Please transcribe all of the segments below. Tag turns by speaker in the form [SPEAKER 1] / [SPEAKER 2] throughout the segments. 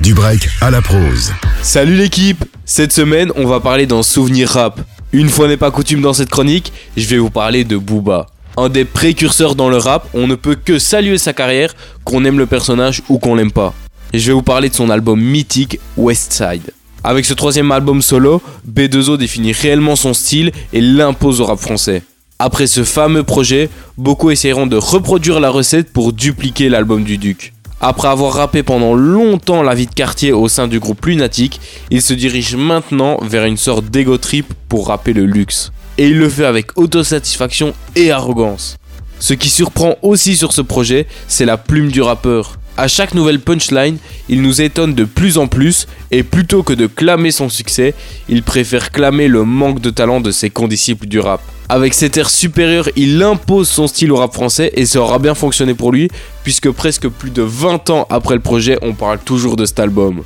[SPEAKER 1] Du break à la prose.
[SPEAKER 2] Salut l'équipe Cette semaine, on va parler d'un souvenir rap. Une fois n'est pas coutume dans cette chronique, je vais vous parler de Booba. Un des précurseurs dans le rap, on ne peut que saluer sa carrière, qu'on aime le personnage ou qu'on l'aime pas. Je vais vous parler de son album mythique Westside. Avec ce troisième album solo, B2O définit réellement son style et l'impose au rap français. Après ce fameux projet, beaucoup essaieront de reproduire la recette pour dupliquer l'album du Duc. Après avoir rappé pendant longtemps la vie de quartier au sein du groupe Lunatic, il se dirige maintenant vers une sorte d'ego trip pour rapper le luxe. Et il le fait avec autosatisfaction et arrogance. Ce qui surprend aussi sur ce projet, c'est la plume du rappeur. À chaque nouvelle punchline, il nous étonne de plus en plus et plutôt que de clamer son succès, il préfère clamer le manque de talent de ses condisciples du rap. Avec cet air supérieur, il impose son style au rap français et ça aura bien fonctionné pour lui puisque presque plus de 20 ans après le projet, on parle toujours de cet album.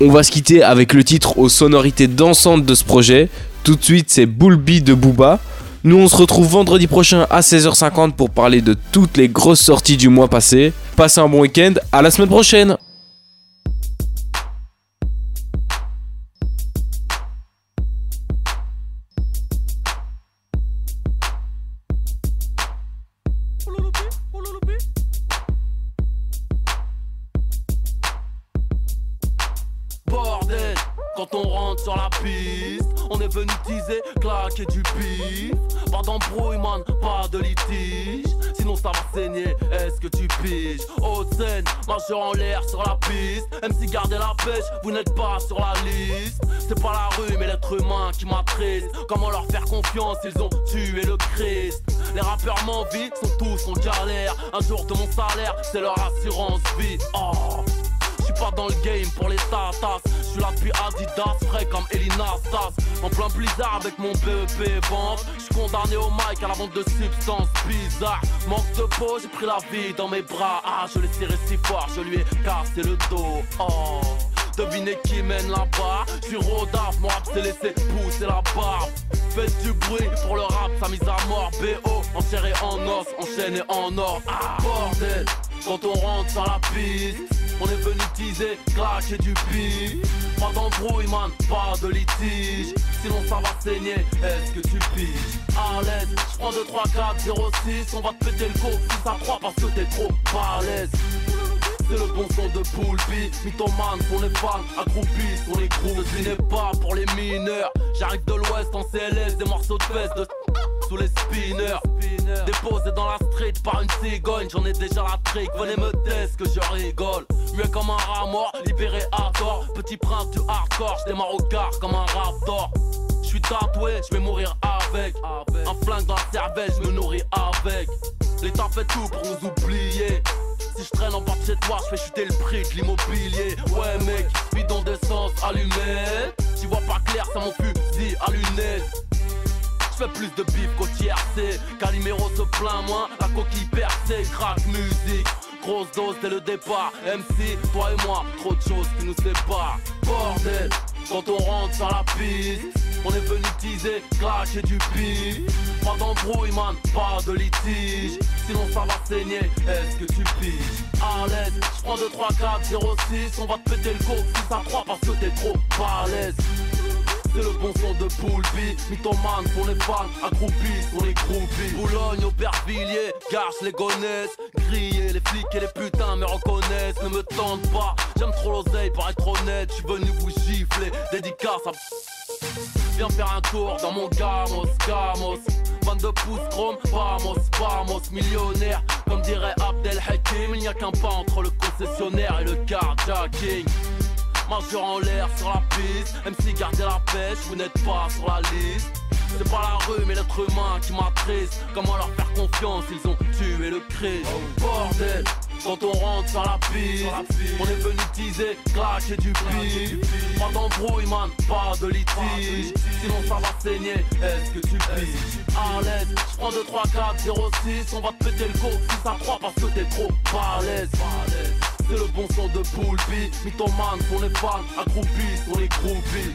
[SPEAKER 2] On va se quitter avec le titre aux sonorités dansantes de ce projet. Tout de suite, c'est Bullby de Booba. Nous, on se retrouve vendredi prochain à 16h50 pour parler de toutes les grosses sorties du mois passé. Passez un bon week-end, à la semaine prochaine
[SPEAKER 3] quand on rentre sur la piste, on est venu teaser, claquer du bif. Pas d'embrouille, man, pas de litige. Sinon ça va saigner, est-ce que tu piges? Haute scène, majeur en l'air sur la piste. Même si gardez la pêche, vous n'êtes pas sur la liste. C'est pas la rue, mais l'être humain qui m'attriste. Comment leur faire confiance, ils ont tué le Christ. Les rappeurs m'envient, sont tous en galère. Un jour de mon salaire, c'est leur assurance vie. Oh. Pas dans le game pour les tatas. Je suis là depuis Adidas, frais comme Elina Stas. En plein blizzard avec mon BEP vente. Je suis condamné au mic à la vente de substances bizarres. Manque de peau, j'ai pris la vie dans mes bras. Ah, je l'ai serré si fort, je lui ai cassé le dos. Oh. Devinez qui mène là-bas suis Rodaf, mon rap s'est laissé pousser la barbe Faites du bruit pour le rap, sa mise à mort BO, en et en os, enchaîné en or Ah bordel, quand on rentre sur la piste On est venu teaser, claquer du bif Pas d'embrouille man, pas de litige. Sinon ça va saigner, est-ce que tu piges? À l'aise, je prends 2, 3, 4, 0, 6 On va te péter le go, 6 à 3 parce que t'es trop balèze c'est le bon son de Poulby Mythomane pour les fans, accroupis les groues Ce n'est pas pour les mineurs. J'arrive de l'ouest en CLS, des morceaux de fesses de sous les spinners Déposé dans la street par une cigogne J'en ai déjà la trick, venez me test que je rigole Mieux comme un rat mort, libéré à Petit prince du hardcore, j'démarre au quart comme un raptor je suis tatoué, je vais mourir avec. Un flingue dans la cervelle, je me nourris avec. L'État fait tout pour nous oublier. Si je traîne en bas de chez toi, je chuter le prix de l'immobilier. Ouais, mec, bidon d'essence allumé. Tu vois pas clair, ça mon fusil à lunettes. Fais plus de bif qu'au TRC. Calimero se plaint moins, la coquille percée, crack musique. Grosse dose dès le départ. MC, toi et moi, trop de choses qui nous séparent. Bordel, quand on rentre sur la piste. On est venu teaser, claquer du bif Pas d'embrouille man, pas de litige Sinon ça va saigner, est-ce que tu piges? À l'aise, je prends 2, 3, 4, 0, 6 On va te péter le go, 6 à 3 parce que t'es trop balèze c'est le bon son de Poulby, mythomane pour les fans, accroupis pour les groupies. Boulogne, Aubervilliers, Garches, les gonnesses, grillés, les flics et les putains me reconnaissent, ne me tentent pas. J'aime trop l'oseille pour être honnête, je suis venu vous gifler, dédicace à. Viens faire un tour dans mon gamos, gamos 22 pouces chrome, vamos, vamos Millionnaire, comme dirait Abdel Hakim Il n'y a qu'un pas entre le concessionnaire et le carjacking Majeur en l'air sur la piste. MC gardez la pêche, vous n'êtes pas sur la liste. C'est pas la rue mais l'être humain qui m'attriste. Comment leur faire confiance, ils ont tué le Christ. Bordel, quand on rentre sur la piste On est venu teaser, claquer du bif Pas d'embrouille man, pas de litige. Sinon ça va saigner, est-ce que tu piges À l'aise, je prends 2, 3, 4, 0, 6 On va te péter le go, 6 à 3 parce que t'es trop balèze c'est le bon son de Bullby Mythomane pour les fans, accroupis pour les groupies